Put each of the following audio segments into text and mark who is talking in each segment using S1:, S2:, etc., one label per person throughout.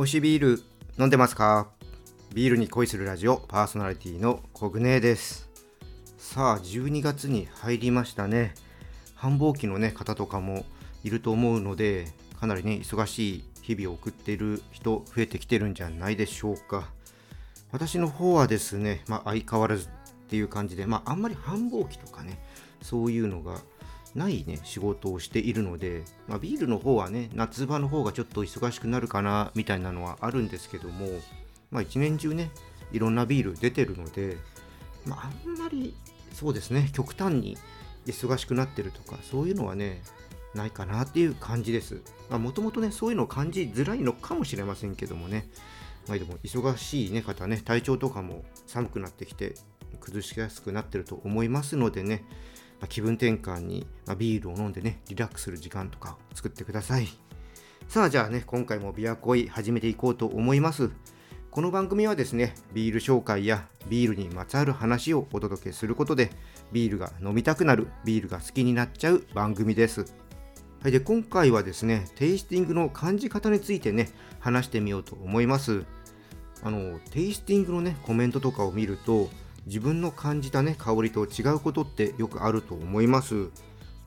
S1: 美味しいビール飲んでますか？ビールに恋するラジオパーソナリティのコグネです。さあ12月に入りましたね。繁忙期のね方とかもいると思うのでかなりね忙しい日々を送っている人増えてきてるんじゃないでしょうか。私の方はですね、まあ、相変わらずっていう感じで、まあ、あんまり繁忙期とかねそういうのがないね仕事をしているので、まあ、ビールの方はね夏場の方がちょっと忙しくなるかなみたいなのはあるんですけども、まあ、一年中ねいろんなビール出てるので、まあ、あんまりそうですね極端に忙しくなってるとかそういうのはねないかなっていう感じです。もともとねそういうのを感じづらいのかもしれませんけどもね、まあ、でも忙しい、ね、方ね体調とかも寒くなってきて崩しやすくなってると思いますのでねま、気分転換に、ま、ビールを飲んでね、リラックスする時間とかを作ってください。さあ、じゃあね、今回もビアコイ始めていこうと思います。この番組はですね、ビール紹介やビールにまつわる話をお届けすることで、ビールが飲みたくなる、ビールが好きになっちゃう番組です。はい、で今回はですね、テイスティングの感じ方についてね、話してみようと思います。あの、テイスティングのね、コメントとかを見ると、自分の感じたね香りと違うことってよくあると思います。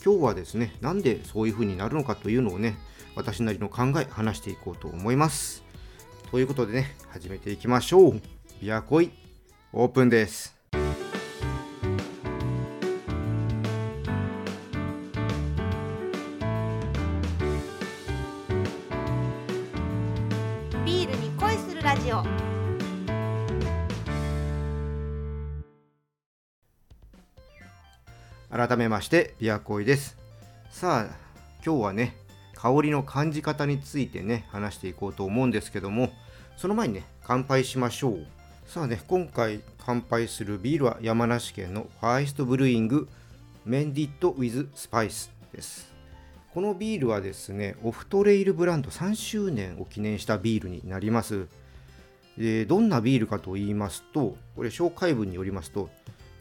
S1: 今日はですねなんでそういう風になるのかというのをね私なりの考え話していこうと思います。ということでね始めていきましょう。ビアコイオープンです。改めましてビアコイです。さあ今日はね香りの感じ方についてね話していこうと思うんですけどもその前にね乾杯しましょう。さあね今回乾杯するビールは山梨県のファイストブルーイングメンディットウィズスパイスです。このビールはですねオフトレイルブランド3周年を記念したビールになります。でどんなビールかと言いますとこれ紹介文によりますと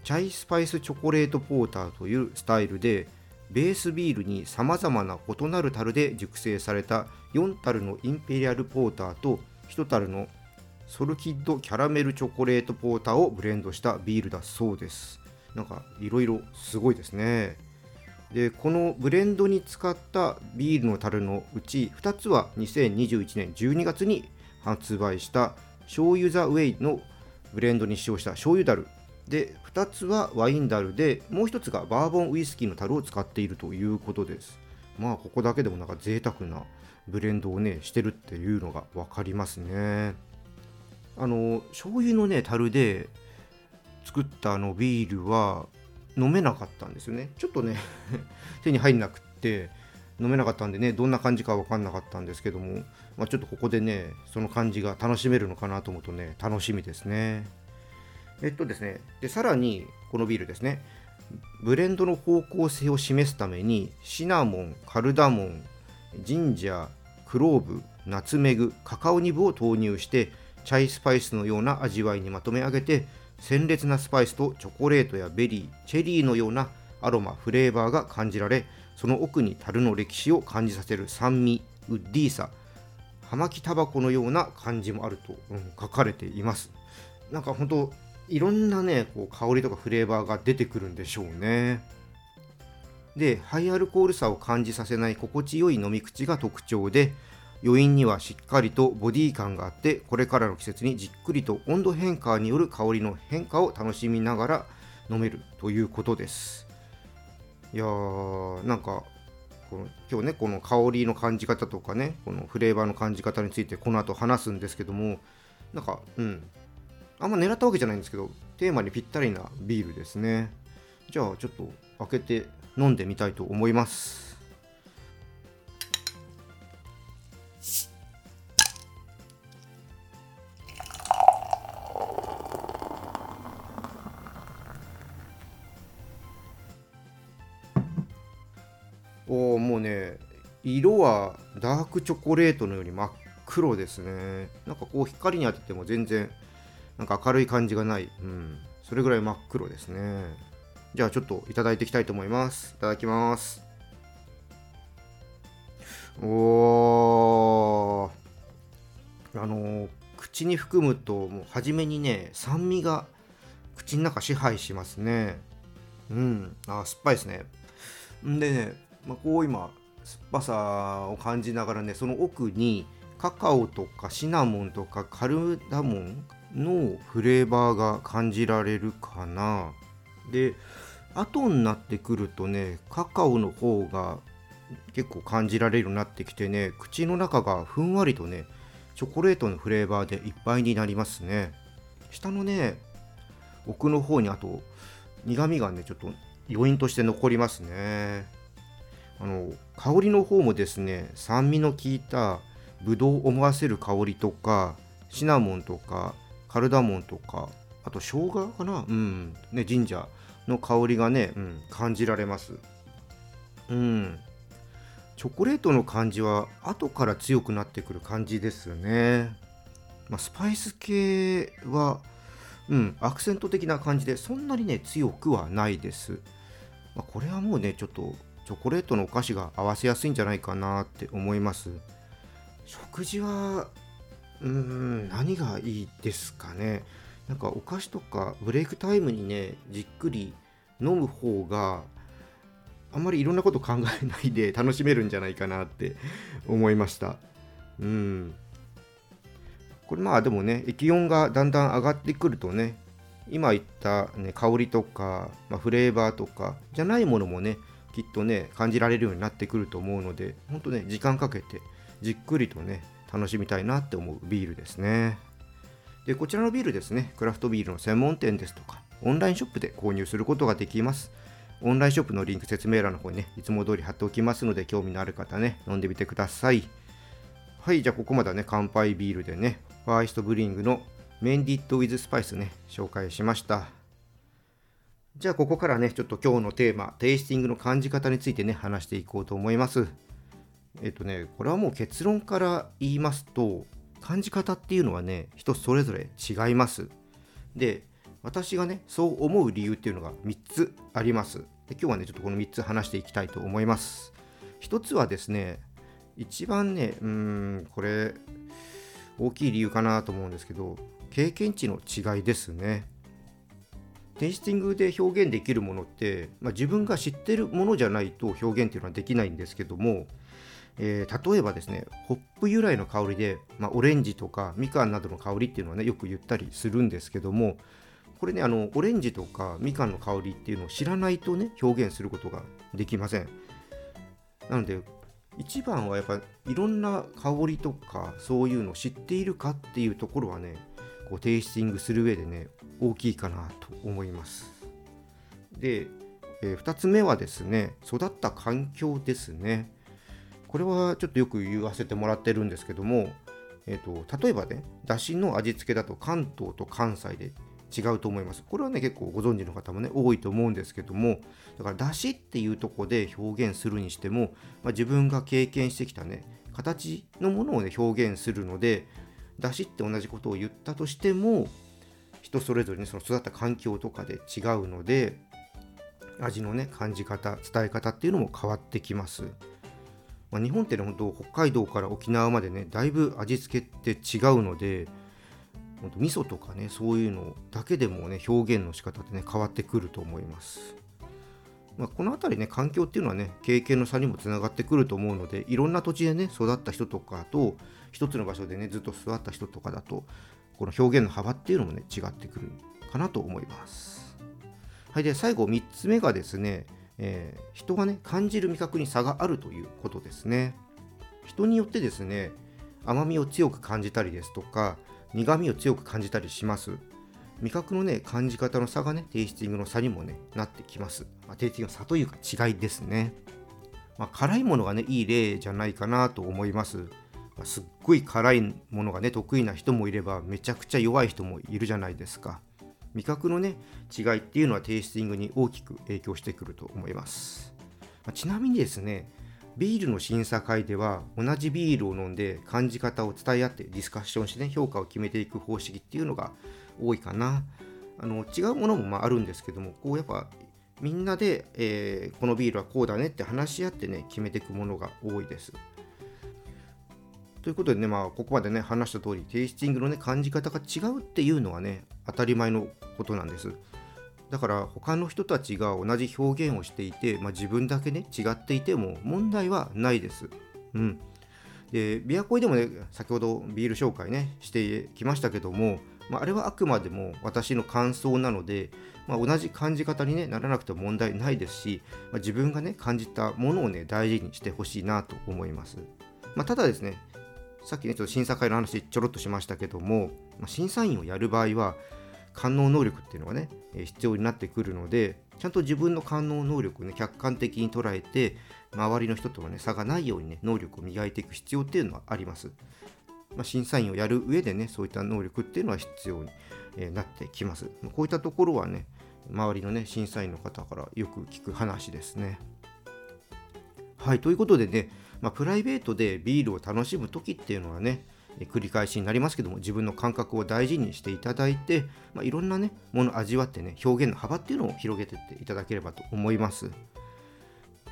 S1: チャイスパイスチョコレートポーターというスタイルでベースビールにさまざまな異なる樽で熟成された4樽のインペリアルポーターと1樽のソルキッドキャラメルチョコレートポーターをブレンドしたビールだそうです。なんかいろいろすごいですね。でこのブレンドに使ったビールの樽のうち2つは2021年12月に発売した醤油ザウェイのブレンドに使用した醤油樽。で2つはワインダルでもう1つがバーボンウイスキーの樽を使っているということです。まあここだけでもなんか贅沢なブレンドをねしてるっていうのが分かりますね。あの醤油のね樽で作ったあのビールは飲めなかったんですよね。ちょっとね 手に入んなくって飲めなかったんでねどんな感じか分かんなかったんですけども、まあ、ちょっとここでねその感じが楽しめるのかなと思うとね楽しみですね。えっとですね、でさらにこのビールですね、ブレンドの方向性を示すためにシナモン、カルダモン、ジンジャー、クローブ、ナツメグ、カカオニブを投入してチャイスパイスのような味わいにまとめ上げて鮮烈なスパイスとチョコレートやベリー、チェリーのようなアロマ、フレーバーが感じられその奥に樽の歴史を感じさせる酸味、ウッディーさ、葉巻タバコのような感じもあると、うん、書かれています。なんか本当いろんなねこう香りとかフレーバーが出てくるんでしょうね。でハイアルコールさを感じさせない心地よい飲み口が特徴で余韻にはしっかりとボディ感があってこれからの季節にじっくりと温度変化による香りの変化を楽しみながら飲めるということです。いやーなんかこの今日ねこの香りの感じ方とかねこのフレーバーの感じ方についてこの後話すんですけどもなんかうん。あんま狙ったわけじゃないんですけどテーマにぴったりなビールですね。じゃあちょっと開けて飲んでみたいと思います。おおもうね色はダークチョコレートのように真っ黒ですね。なんかこう光に当てても全然なんか明るい感じがない、うん、それぐらい真っ黒ですね。じゃあちょっといただいていきたいと思います。いただきます。おー。ああの口に含むともう初めにね酸味が口の中支配しますね。うん。あ酸っぱいですね。んでね、まあ、こう今酸っぱさを感じながらねその奥にカカオとかシナモンとかカルダモンのフレーバーが感じられるかな。で後になってくるとねカカオの方が結構感じられるようになってきてね口の中がふんわりとねチョコレートのフレーバーでいっぱいになりますね。下のね奥の方にあと苦みがねちょっと余韻として残りますね。あの香りの方もですね酸味の効いたぶどうを思わせる香りとかシナモンとかカルダモンとかあと生姜かな？うん。ねジンジャーの香りがね、うん、感じられます。うん。チョコレートの感じは後から強くなってくる感じですね、まあ、スパイス系はうんアクセント的な感じでそんなにね強くはないです、まあ、これはもうねちょっとチョコレートのお菓子が合わせやすいんじゃないかなって思います。食事はうん何がいいですかね。なんかお菓子とかブレイクタイムにねじっくり飲む方があんまりいろんなこと考えないで 楽しめるんじゃないかなって思いました。うん。これまあでもね気温がだんだん上がってくるとね今言った、ね、香りとか、まあ、フレーバーとかじゃないものもねきっとね感じられるようになってくると思うのでほんとね時間かけてじっくりとね楽しみたいなって思うビールですね。でこちらのビールですね。クラフトビールの専門店ですとかオンラインショップで購入することができます。オンラインショップのリンク説明欄の方にねいつも通り貼っておきますので興味のある方ね飲んでみてください。はいじゃあここまではね乾杯ビールでねファーストブリングのメンディットウィズスパイスね紹介しました。じゃあここからねちょっと今日のテーマテイスティングの感じ方についてね話していこうと思います。えっとねこれはもう結論から言いますと感じ方っていうのはね人それぞれ違います。で私がねそう思う理由っていうのが3つあります。で今日はねちょっとこの3つ話していきたいと思います。1つはですね一番ねうんこれ大きい理由かなと思うんですけど経験値の違いですね。テイスティングで表現できるものって、まあ、自分が知ってるものじゃないと表現っていうのはできないんですけどもえー、例えばですねホップ由来の香りで、まあ、オレンジとかみかんなどの香りっていうのはねよく言ったりするんですけどもこれねあのオレンジとかみかんの香りっていうのを知らないとね表現することができません。なので一番はやっぱいろんな香りとかそういうのを知っているかっていうところはねこうテイスティングする上でね大きいかなと思います。で、えー、2つ目はですね育った環境ですね。これはちょっとよく言わせてもらってるんですけども、えーと、例えばねだしの味付けだと関東と関西で違うと思います。これはね結構ご存知の方もね多いと思うんですけどもだからだしっていうとこで表現するにしても、まあ、自分が経験してきたね形のものをね表現するのでだしって同じことを言ったとしても人それぞれにその育った環境とかで違うので味のね感じ方伝え方っていうのも変わってきます。まあ、日本ってね、本当北海道から沖縄までね、だいぶ味付けって違うので、本当味噌とかね、そういうのだけでもね、表現の仕方ってね、変わってくると思います。まあ、この辺りね、環境っていうのはね、経験の差にもつながってくると思うので、いろんな土地でね、育った人とかと、一つの場所でね、ずっと育った人とかだと、この表現の幅っていうのもね、違ってくるかなと思います。はい、で、最後3つ目がですね、えー、人がね感じる味覚に差があるということですね。人によってですね甘みを強く感じたりですとか苦みを強く感じたりします。味覚のね感じ方の差がねテイスティングの差にもねなってきます、まあ、テイスティングの差というか違いですね、まあ、辛いものがねいい例じゃないかなと思います、まあ、すっごい辛いものがね得意な人もいればめちゃくちゃ弱い人もいるじゃないですか。味覚のね違いっていうのはテイスティングに大きく影響してくると思います、ま、ちなみにですねビールの審査会では同じビールを飲んで感じ方を伝え合ってディスカッションしてね評価を決めていく方式っていうのが多いかな。あの違うものもまああるんですけどもこうやっぱみんなで、えー、このビールはこうだねって話し合ってね決めていくものが多いです。ということでね、まあ、ここまでね、話した通り、テイスティングのね、感じ方が違うっていうのはね、当たり前のことなんです。だから他の人たちが同じ表現をしていて、まあ、自分だけね違っていても問題はないです。うん、でビアコイでもね先ほどビール紹介ねしてきましたけども、まあ、あれはあくまでも私の感想なので、まあ、同じ感じ方に、ね、ならなくても問題ないですし、まあ、自分がね感じたものをね大事にしてほしいなと思います。ま、ただですねさっきねちょっと審査会の話ちょろっとしましたけども、まあ、審査員をやる場合は感能能力っていうのがね、え必要になってくるのでちゃんと自分の感能能力をね客観的に捉えて周りの人とはね差がないようにね能力を磨いていく必要っていうのはあります。まあ、審査員をやる上でねそういった能力っていうのは必要に、なってきます。こういったところはね周りのね審査員の方からよく聞く話ですね。はいということでね、まあ、プライベートでビールを楽しむ時っていうのはね繰り返しになりますけども自分の感覚を大事にしていただいて、まあ、いろんなねものを味わってね表現の幅っていうのを広げていっていただければと思います。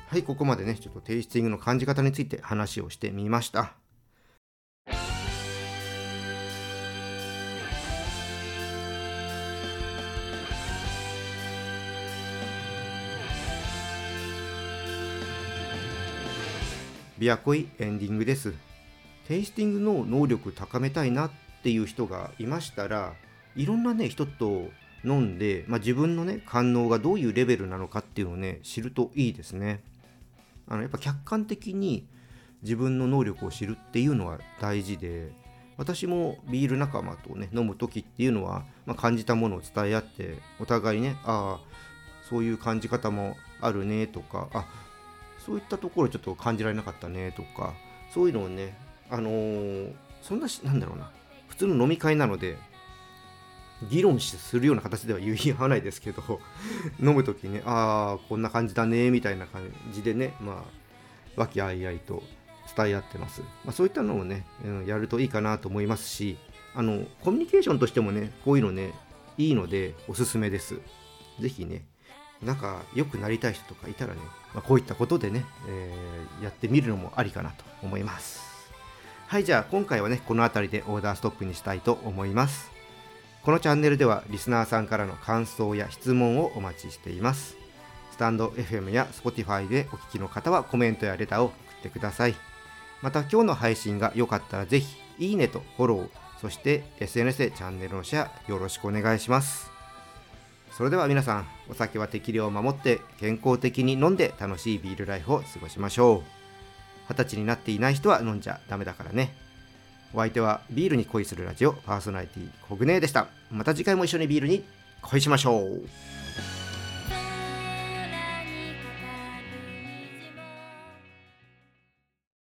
S1: はいここまでねちょっとテイスティングの感じ方について話をしてみました。ビアコイエンディングです。テイスティングの能力高めたいなっていう人がいましたらいろんなね人と飲んで、まあ、自分のね感能がどういうレベルなのかっていうのをね知るといいですね。あのやっぱ客観的に自分の能力を知るっていうのは大事で私もビール仲間とね飲む時っていうのは、まあ、感じたものを伝え合ってお互いねああそういう感じ方もあるねとかあそういったところちょっと感じられなかったねとかそういうのをねあのー、そんなし、なんだろうな、普通の飲み会なので、議論するような形では言い合わないですけど、飲む時にね、ああ、こんな感じだね、みたいな感じでね、まあ、和気あいあいと伝え合ってます。まあ、そういったのをね、うん、やるといいかなと思いますし、あの、コミュニケーションとしてもね、こういうのね、いいので、おすすめです。ぜひね、なんか良くなりたい人とかいたらね、まあ、こういったことでね、えー、やってみるのもありかなと思います。はいじゃあ今回はねこの辺りでオーダーストップにしたいと思います。このチャンネルではリスナーさんからの感想や質問をお待ちしています。スタンド FM や Spotify でお聞きの方はコメントやレターを送ってください。また今日の配信が良かったらぜひいいねとフォローそして SNS でチャンネルのシェアよろしくお願いします。それでは皆さんお酒は適量を守って健康的に飲んで楽しいビールライフを過ごしましょう二十歳になっていない人は飲んじゃダメだからね。お相手はビールに恋するラジオパーソナリティコグネーでした。また次回も一緒にビールに恋しましょう。